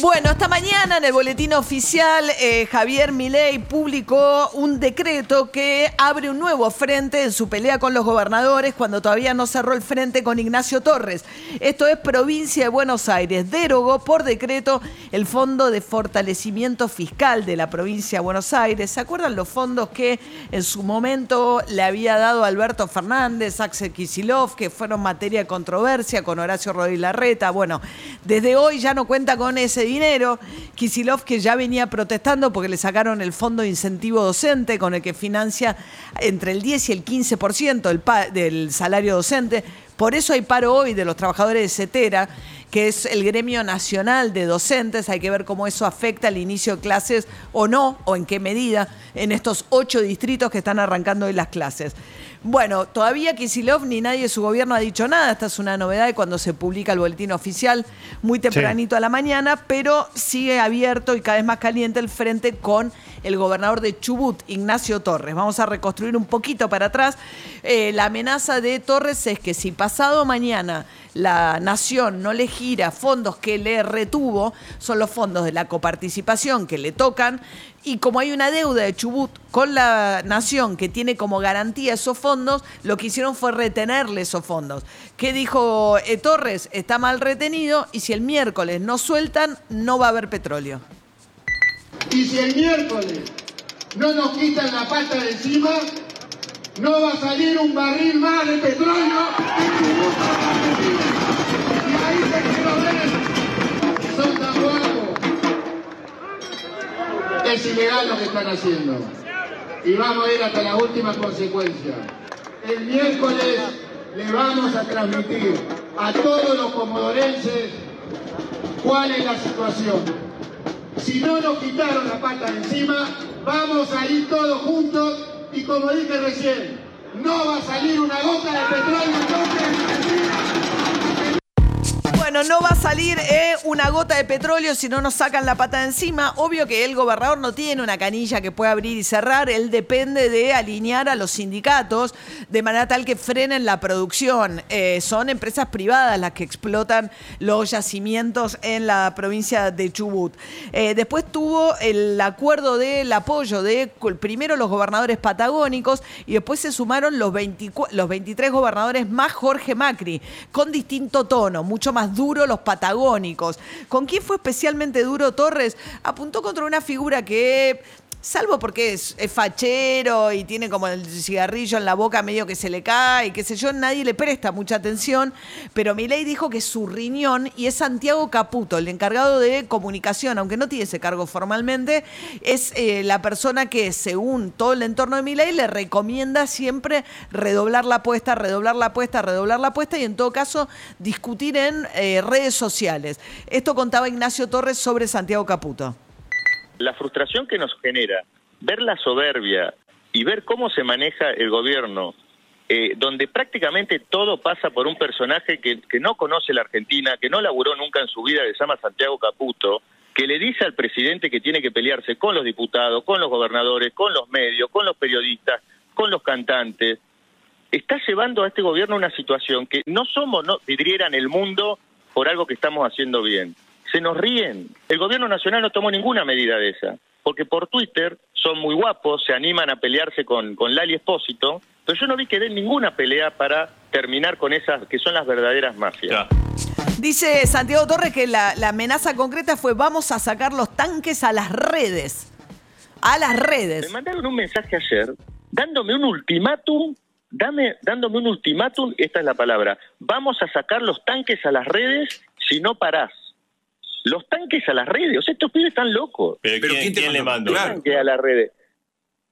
Bueno, esta mañana en el boletín oficial eh, Javier Milei publicó un decreto que abre un nuevo frente en su pelea con los gobernadores cuando todavía no cerró el frente con Ignacio Torres. Esto es provincia de Buenos Aires. Derogó por decreto el Fondo de Fortalecimiento Fiscal de la provincia de Buenos Aires. ¿Se acuerdan los fondos que en su momento le había dado Alberto Fernández, Axel Kisilov, que fueron materia de controversia con Horacio Rodríguez Larreta? Bueno, desde hoy ya no cuenta con ese dinero. Kisilov que ya venía protestando porque le sacaron el fondo de incentivo docente con el que financia entre el 10 y el 15% del, del salario docente. Por eso hay paro hoy de los trabajadores de CETERA, que es el gremio nacional de docentes. Hay que ver cómo eso afecta al inicio de clases o no, o en qué medida, en estos ocho distritos que están arrancando hoy las clases. Bueno, todavía Kisilov ni nadie de su gobierno ha dicho nada. Esta es una novedad de cuando se publica el boletín oficial muy tempranito a la mañana, pero sigue abierto y cada vez más caliente el frente con el gobernador de Chubut, Ignacio Torres. Vamos a reconstruir un poquito para atrás. Eh, la amenaza de Torres es que si pasado mañana la nación no le gira fondos que le retuvo, son los fondos de la coparticipación que le tocan, y como hay una deuda de Chubut con la nación que tiene como garantía esos fondos, lo que hicieron fue retenerle esos fondos. ¿Qué dijo eh, Torres? Está mal retenido y si el miércoles no sueltan, no va a haber petróleo. Y si el miércoles no nos quitan la pata de encima, no va a salir un barril más de petróleo Y Es ilegal lo que están haciendo. Y vamos a ir hasta las últimas consecuencias. El miércoles le vamos a transmitir a todos los comodorenses cuál es la situación. Si no nos quitaron la pata de encima, vamos a ir todos juntos y como dije recién, no va a salir una gota de petróleo bueno, no va a salir eh, una gota de petróleo si no nos sacan la pata de encima. Obvio que el gobernador no tiene una canilla que pueda abrir y cerrar. Él depende de alinear a los sindicatos de manera tal que frenen la producción. Eh, son empresas privadas las que explotan los yacimientos en la provincia de Chubut. Eh, después tuvo el acuerdo del apoyo de primero los gobernadores patagónicos y después se sumaron los, los 23 gobernadores más Jorge Macri, con distinto tono, mucho más duro los patagónicos. ¿Con quién fue especialmente duro Torres? Apuntó contra una figura que Salvo porque es, fachero y tiene como el cigarrillo en la boca medio que se le cae, qué sé yo, nadie le presta mucha atención, pero Milei dijo que su riñón, y es Santiago Caputo, el encargado de comunicación, aunque no tiene ese cargo formalmente, es eh, la persona que, según todo el entorno de Milei, le recomienda siempre redoblar la apuesta, redoblar la apuesta, redoblar la apuesta y en todo caso discutir en eh, redes sociales. Esto contaba Ignacio Torres sobre Santiago Caputo la frustración que nos genera ver la soberbia y ver cómo se maneja el gobierno, eh, donde prácticamente todo pasa por un personaje que, no conoce la Argentina, que no laburó nunca en su vida, que se llama Santiago Caputo, que le dice al presidente que tiene que pelearse con los diputados, con los gobernadores, con los medios, con los periodistas, con los cantantes, está llevando a este gobierno una situación que no somos no, vidriera en el mundo por algo que estamos haciendo bien se nos ríen. El gobierno nacional no tomó ninguna medida de esa, porque por Twitter son muy guapos, se animan a pelearse con, con Lali Espósito, pero yo no vi que den ninguna pelea para terminar con esas que son las verdaderas mafias. Dice Santiago Torres que la, amenaza concreta fue vamos a sacar los tanques a las redes. A las redes. Me mandaron un mensaje ayer dándome un ultimátum, dame, dándome un ultimátum, esta es la palabra, vamos a sacar los tanques a las redes si no parás los tanques a las redes. O sea, estos pibes están locos. ¿Pero, quién, le mandó? Claro. tanques a las redes.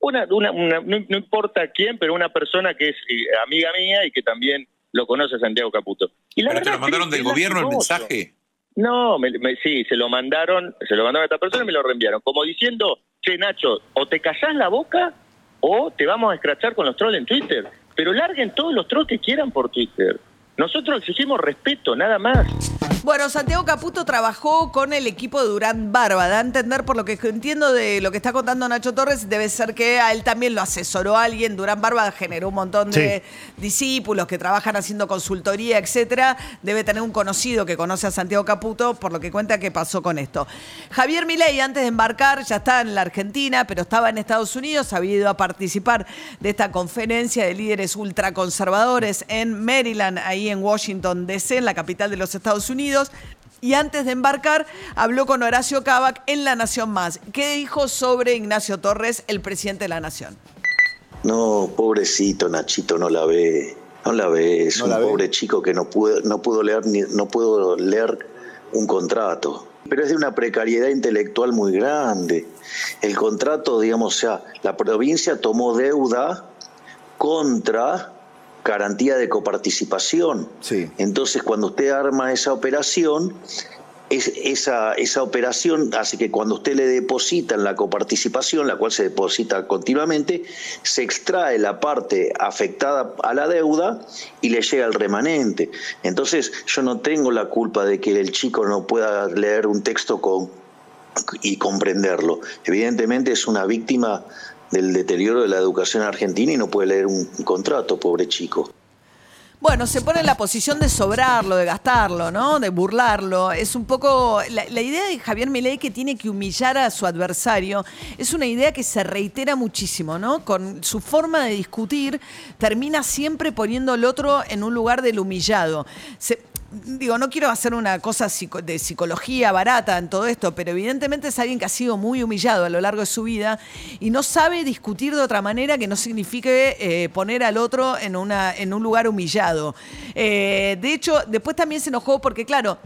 Una, una, no, importa quién, pero una persona que es eh, amiga mía y que también lo conoce Santiago Caputo. Y ¿Pero te lo mandaron del gobierno el mensaje? No, sí, se lo mandaron, se lo mandaron a esta persona y me lo reenviaron. Como diciendo, che, Nacho, o te callás la boca o te vamos a escrachar con los trolls en Twitter. Pero larguen todos los trolls que quieran por Twitter. Nosotros exigimos respeto, nada más. Bueno, Santiago Caputo trabajó con el equipo de Durán Barba. Da a entender, por lo que entiendo de lo que está contando Nacho Torres, debe ser que a él también lo asesoró alguien. Durán Barba generó un montón de discípulos que trabajan haciendo consultoría, etcétera. Debe tener un conocido que conoce a Santiago Caputo, por lo que cuenta que pasó con esto. Javier Milei, antes de embarcar, ya está en la Argentina, pero estaba en Estados Unidos, había ido a participar de esta conferencia de líderes ultraconservadores en Maryland, ahí en Washington, D.C., en la capital de los Estados Unidos. Y antes de embarcar, habló con Horacio Cabac en La Nación Más. ¿Qué dijo sobre Ignacio Torres, el presidente de la Nación? No, pobrecito Nachito, no la ve. No la ve, es un pobre chico que no pudo, no pudo leer ni, no pudo leer un contrato. Pero es de una precariedad intelectual muy grande. El contrato, digamos, o sea, la provincia tomó deuda contra garantía de coparticipación. Sí. Entonces, cuando usted arma esa operación, es, esa, esa operación hace que cuando usted le deposita en la coparticipación, la cual se deposita continuamente, se extrae la parte afectada a la deuda y le llega el remanente. Entonces, yo no tengo la culpa de que el chico no pueda leer un texto con, y comprenderlo. Evidentemente es una víctima del deterioro de la educación argentina y no puede leer un contrato, pobre chico. Bueno, se pone en la posición de sobrarlo, de gastarlo, ¿no? De burlarlo. Es un poco. La, idea de Javier Milei que tiene que humillar a su adversario es una idea que se reitera muchísimo, ¿no? Con su forma de discutir, termina siempre poniendo al otro en un lugar del humillado. Digo, no quiero hacer una cosa de psicología barata en todo esto, pero evidentemente es alguien que ha sido muy humillado a lo largo de su vida y no sabe discutir de otra manera que no signifique eh, poner al otro en, una, en un lugar humillado. Eh, de hecho, después también se enojó porque, claro,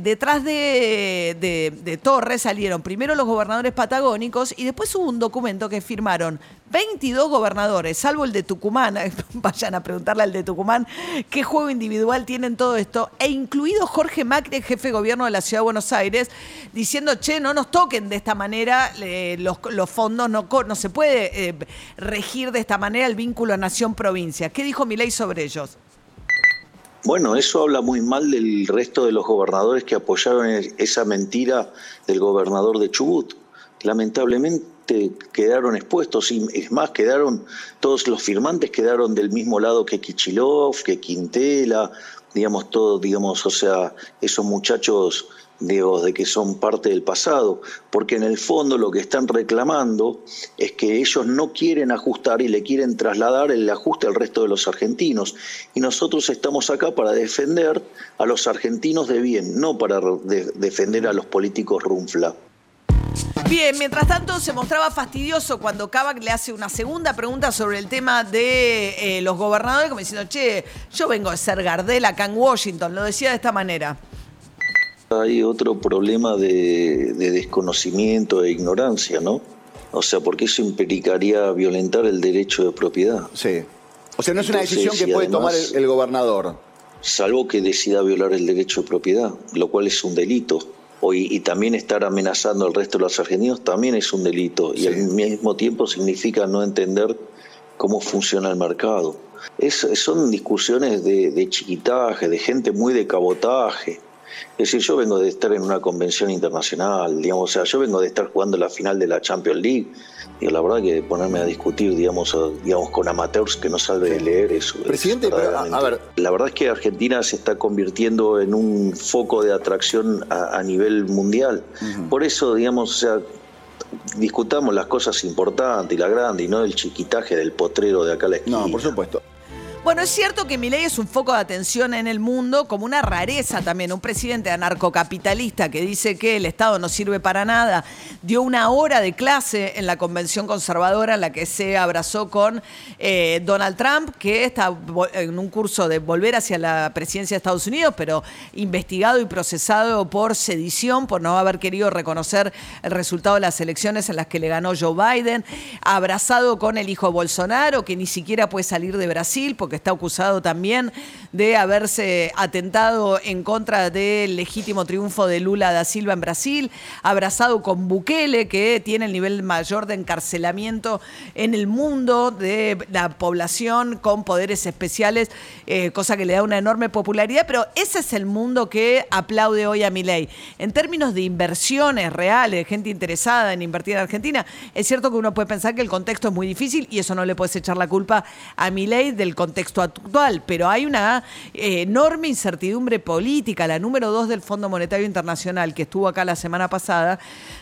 detrás de, Torres salieron primero los gobernadores patagónicos y después hubo un documento que firmaron 22 gobernadores, salvo el de Tucumán, vayan a preguntarle al de Tucumán qué juego individual tienen todo esto, e incluido Jorge Macri, jefe de gobierno de la Ciudad de Buenos Aires, diciendo, che, no nos toquen de esta manera eh, los, fondos, no, se puede eh, regir de esta manera el vínculo nación-provincia. ¿Qué dijo Milei sobre ellos? Bueno, eso habla muy mal del resto de los gobernadores que apoyaron esa mentira del gobernador de Chubut. Lamentablemente quedaron expuestos, y es más, quedaron, todos los firmantes quedaron del mismo lado que Kichilov, que Quintela, digamos, todos, digamos, o sea, esos muchachos digo, de que son parte del pasado, porque en el fondo lo que están reclamando es que ellos no quieren ajustar y le quieren trasladar el ajuste al resto de los argentinos. Y nosotros estamos acá para defender a los argentinos de bien, no para de defender a los políticos runfla. Bien, mientras tanto se mostraba fastidioso cuando Kavak le hace una segunda pregunta sobre el tema de eh, los gobernadores, como diciendo, che, yo vengo de ser Gardel acá en Washington, lo decía de esta manera. Hay otro problema de, de desconocimiento e ignorancia, ¿no? O sea, porque eso implicaría violentar el derecho de propiedad. Sí. O sea, no es una decisión que puede tomar el, el gobernador. Salvo que decida violar el derecho de propiedad, lo cual es un delito. O, y, y, también estar amenazando al resto de los argentinos también es un delito. Y al mismo tiempo significa no entender cómo funciona el mercado. Es, son discusiones de, de chiquitaje, de gente muy de cabotaje. Es decir, yo vengo de estar en una convención internacional, digamos, o sea, yo vengo de estar jugando la final de la Champions League, y la verdad que ponerme a discutir, digamos, digamos con amateurs que no saben de leer eso. Presidente, pero, a ver. La verdad es que Argentina se está convirtiendo en un foco de atracción a, a nivel mundial. Uh -huh. Por eso, digamos, o sea, discutamos las cosas importantes y las grandes, y no el chiquitaje del potrero de acá a la esquina. No, por supuesto. Bueno, es cierto que Milei es un foco de atención en el mundo, como una rareza también. Un presidente anarcocapitalista que dice que el Estado no sirve para nada, dio una hora de clase en la convención conservadora en la que se abrazó con eh, Donald Trump, que está en un curso de volver hacia la presidencia de Estados Unidos, pero investigado y procesado por sedición, por no haber querido reconocer el resultado de las elecciones en las que le ganó Joe Biden, abrazado con el hijo Bolsonaro, que ni siquiera puede salir de Brasil porque está acusado también de haberse atentado en contra del legítimo triunfo de Lula da Silva en Brasil, abrazado con Bukele, que tiene el nivel mayor de encarcelamiento en el mundo de la población con poderes especiales, eh, cosa que le da una enorme popularidad, pero ese es el mundo que aplaude hoy a Milei. En términos de inversiones reales, gente interesada en invertir en Argentina, es cierto que uno puede pensar que el contexto es muy difícil y eso no le puedes echar la culpa a Milei del contexto actual, pero hay una eh, enorme incertidumbre política. La número dos del Fondo Monetario Internacional, que estuvo acá la semana pasada,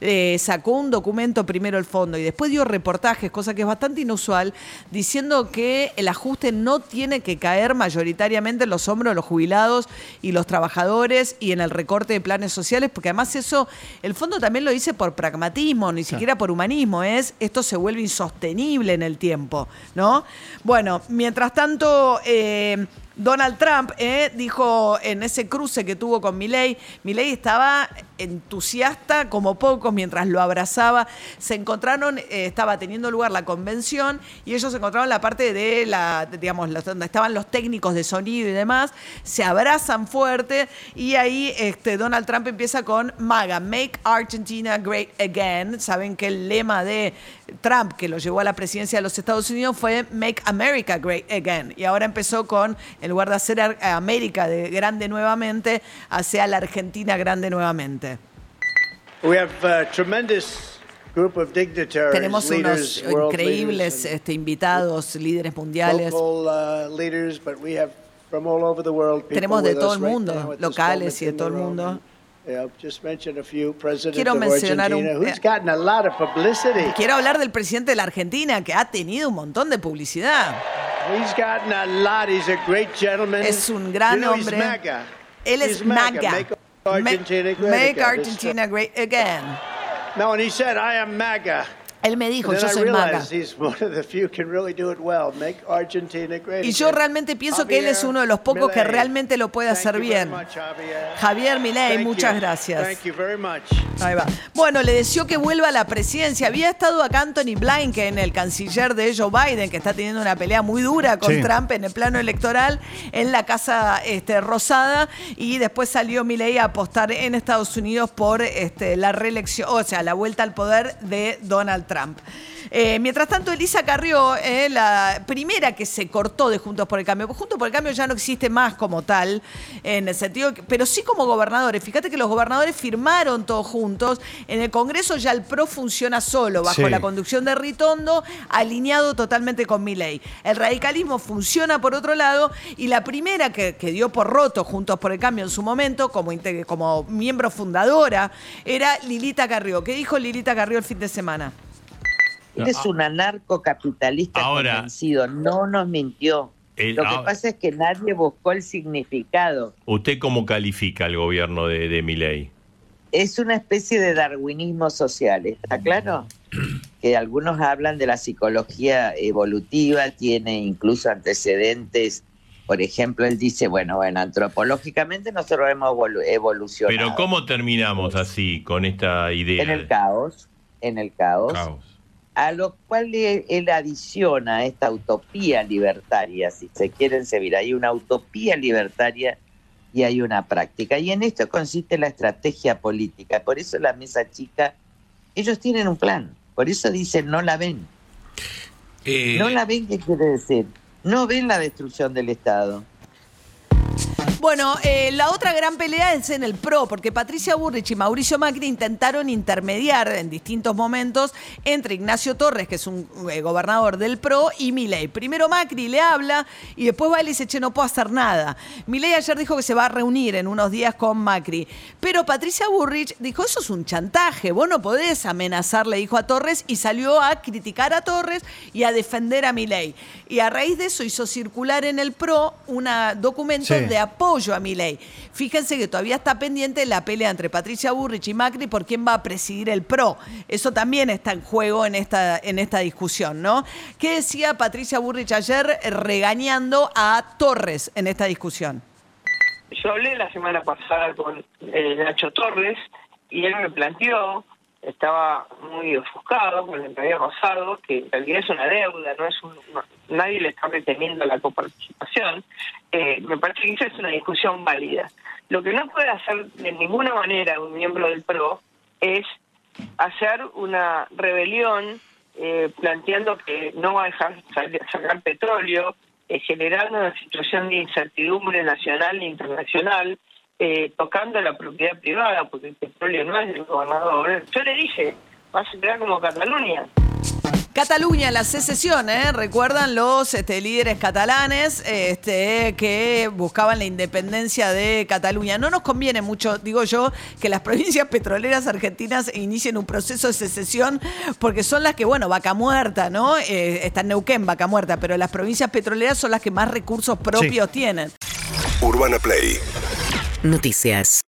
eh, sacó un documento primero el fondo y después dio reportajes, cosa que es bastante inusual, diciendo que el ajuste no tiene que caer mayoritariamente en los hombros de los jubilados y los trabajadores y en el recorte de planes sociales, porque además eso, el fondo también lo dice por pragmatismo, ni siquiera por humanismo, es esto se vuelve insostenible en el tiempo, ¿no? Bueno, mientras tanto... Eh, Donald Trump eh, dijo en ese cruce que tuvo con Milley, Milley estaba entusiasta como pocos mientras lo abrazaba. Se encontraron, eh, estaba teniendo lugar la convención y ellos se encontraron en la parte de la, digamos, donde estaban los técnicos de sonido y demás, se abrazan fuerte y ahí este, Donald Trump empieza con MAGA, Make Argentina Great Again. Saben que el lema de Trump, que lo llevó a la presidencia de los Estados Unidos, fue Make America Great Again. Y ahora empezó con, en lugar de hacer América de grande nuevamente, hacia la Argentina grande nuevamente. Tenemos unos increíbles este, invitados, líderes mundiales. Uh, Tenemos de todo el mundo, locales y de todo el mundo. Quiero mencionar un. Eh, quiero hablar del presidente de la Argentina que ha tenido un montón de publicidad. Es un gran hombre. Él es MAGA. Make Argentina great again. No, and he said, I am MAGA. Él me dijo, yo soy maga. Y yo realmente pienso que él es uno de los pocos que realmente lo puede hacer bien. Javier Milei, muchas gracias. Ahí va. Bueno, le deseó que vuelva a la presidencia. Había estado acá Anthony Blinken, el canciller de Joe Biden, que está teniendo una pelea muy dura con Trump en el plano electoral en la Casa este, Rosada. Y después salió Milei a apostar en Estados Unidos por este, la reelección, o sea, la vuelta al poder de Donald Trump. Eh, mientras tanto, Elisa Carrió, eh, la primera que se cortó de Juntos por el Cambio, Juntos por el Cambio ya no existe más como tal, en el sentido, pero sí como gobernadores. Fíjate que los gobernadores firmaron todos juntos. En el Congreso ya el PRO funciona solo, bajo la conducción de Ritondo, alineado totalmente con mi ley. El radicalismo funciona por otro lado y la primera que, dio por roto Juntos por el Cambio en su momento, como, como miembro fundadora, era Lilita Carrió. ¿Qué dijo Lilita Carrió el fin de semana? Es un anarcocapitalista convencido, no nos mintió. Lo que pasa es que nadie buscó el significado. ¿Usted cómo califica el gobierno de, de Miley? Es una especie de darwinismo social, ¿está claro? que algunos hablan de la psicología evolutiva, tiene incluso antecedentes. Por ejemplo, él dice, bueno, bueno, antropológicamente nosotros hemos evolucionado. Pero ¿cómo terminamos así con esta idea? En el caos, en el caos. caos a lo cual él adiciona esta utopía libertaria, si se quieren servir. Hay una utopía libertaria y hay una práctica. Y en esto consiste la estrategia política. Por eso la mesa chica, ellos tienen un plan. Por eso dicen, no la ven. Eh, no la ven, ¿qué quiere decir? No ven la destrucción del Estado. Bueno, eh, la otra gran pelea es en el PRO, porque Patricia Burrich y Mauricio Macri intentaron intermediar en distintos momentos entre Ignacio Torres, que es un eh, gobernador del PRO, y Milei. Primero Macri le habla y después va y le dice, che, no puedo hacer nada. Milei ayer dijo que se va a reunir en unos días con Macri. Pero Patricia Burrich dijo, eso es un chantaje, vos no podés amenazar, le dijo a Torres, y salió a criticar a Torres y a defender a Milei. Y a raíz de eso hizo circular en el PRO un documento de apoyo apoyo a mi ley. Fíjense que todavía está pendiente la pelea entre Patricia Burrich y Macri por quién va a presidir el PRO. Eso también está en juego en esta, en esta discusión, ¿no? ¿Qué decía Patricia Burrich ayer regañando a Torres en esta discusión? Yo hablé la semana pasada con eh, Nacho Torres y él me planteó estaba muy ofuscado con el que había pasado, que en realidad es una deuda, no es un, nadie le está reteniendo la coparticipación, eh, me parece que esa es una discusión válida. Lo que no puede hacer de ninguna manera un miembro del PRO es hacer una rebelión eh, planteando que no va a dejar sacar petróleo, eh, generando una situación de incertidumbre nacional e internacional, eh, tocando la propiedad privada, porque el petróleo no es del gobernador. Yo le dije, vas a quedar como Cataluña. Cataluña, la secesión, ¿eh? recuerdan los este, líderes catalanes este, que buscaban la independencia de Cataluña. No nos conviene mucho, digo yo, que las provincias petroleras argentinas inicien un proceso de secesión, porque son las que, bueno, vaca muerta, ¿no? Eh, está en Neuquén, vaca muerta, pero las provincias petroleras son las que más recursos propios tienen. Urbana Play. Noticias.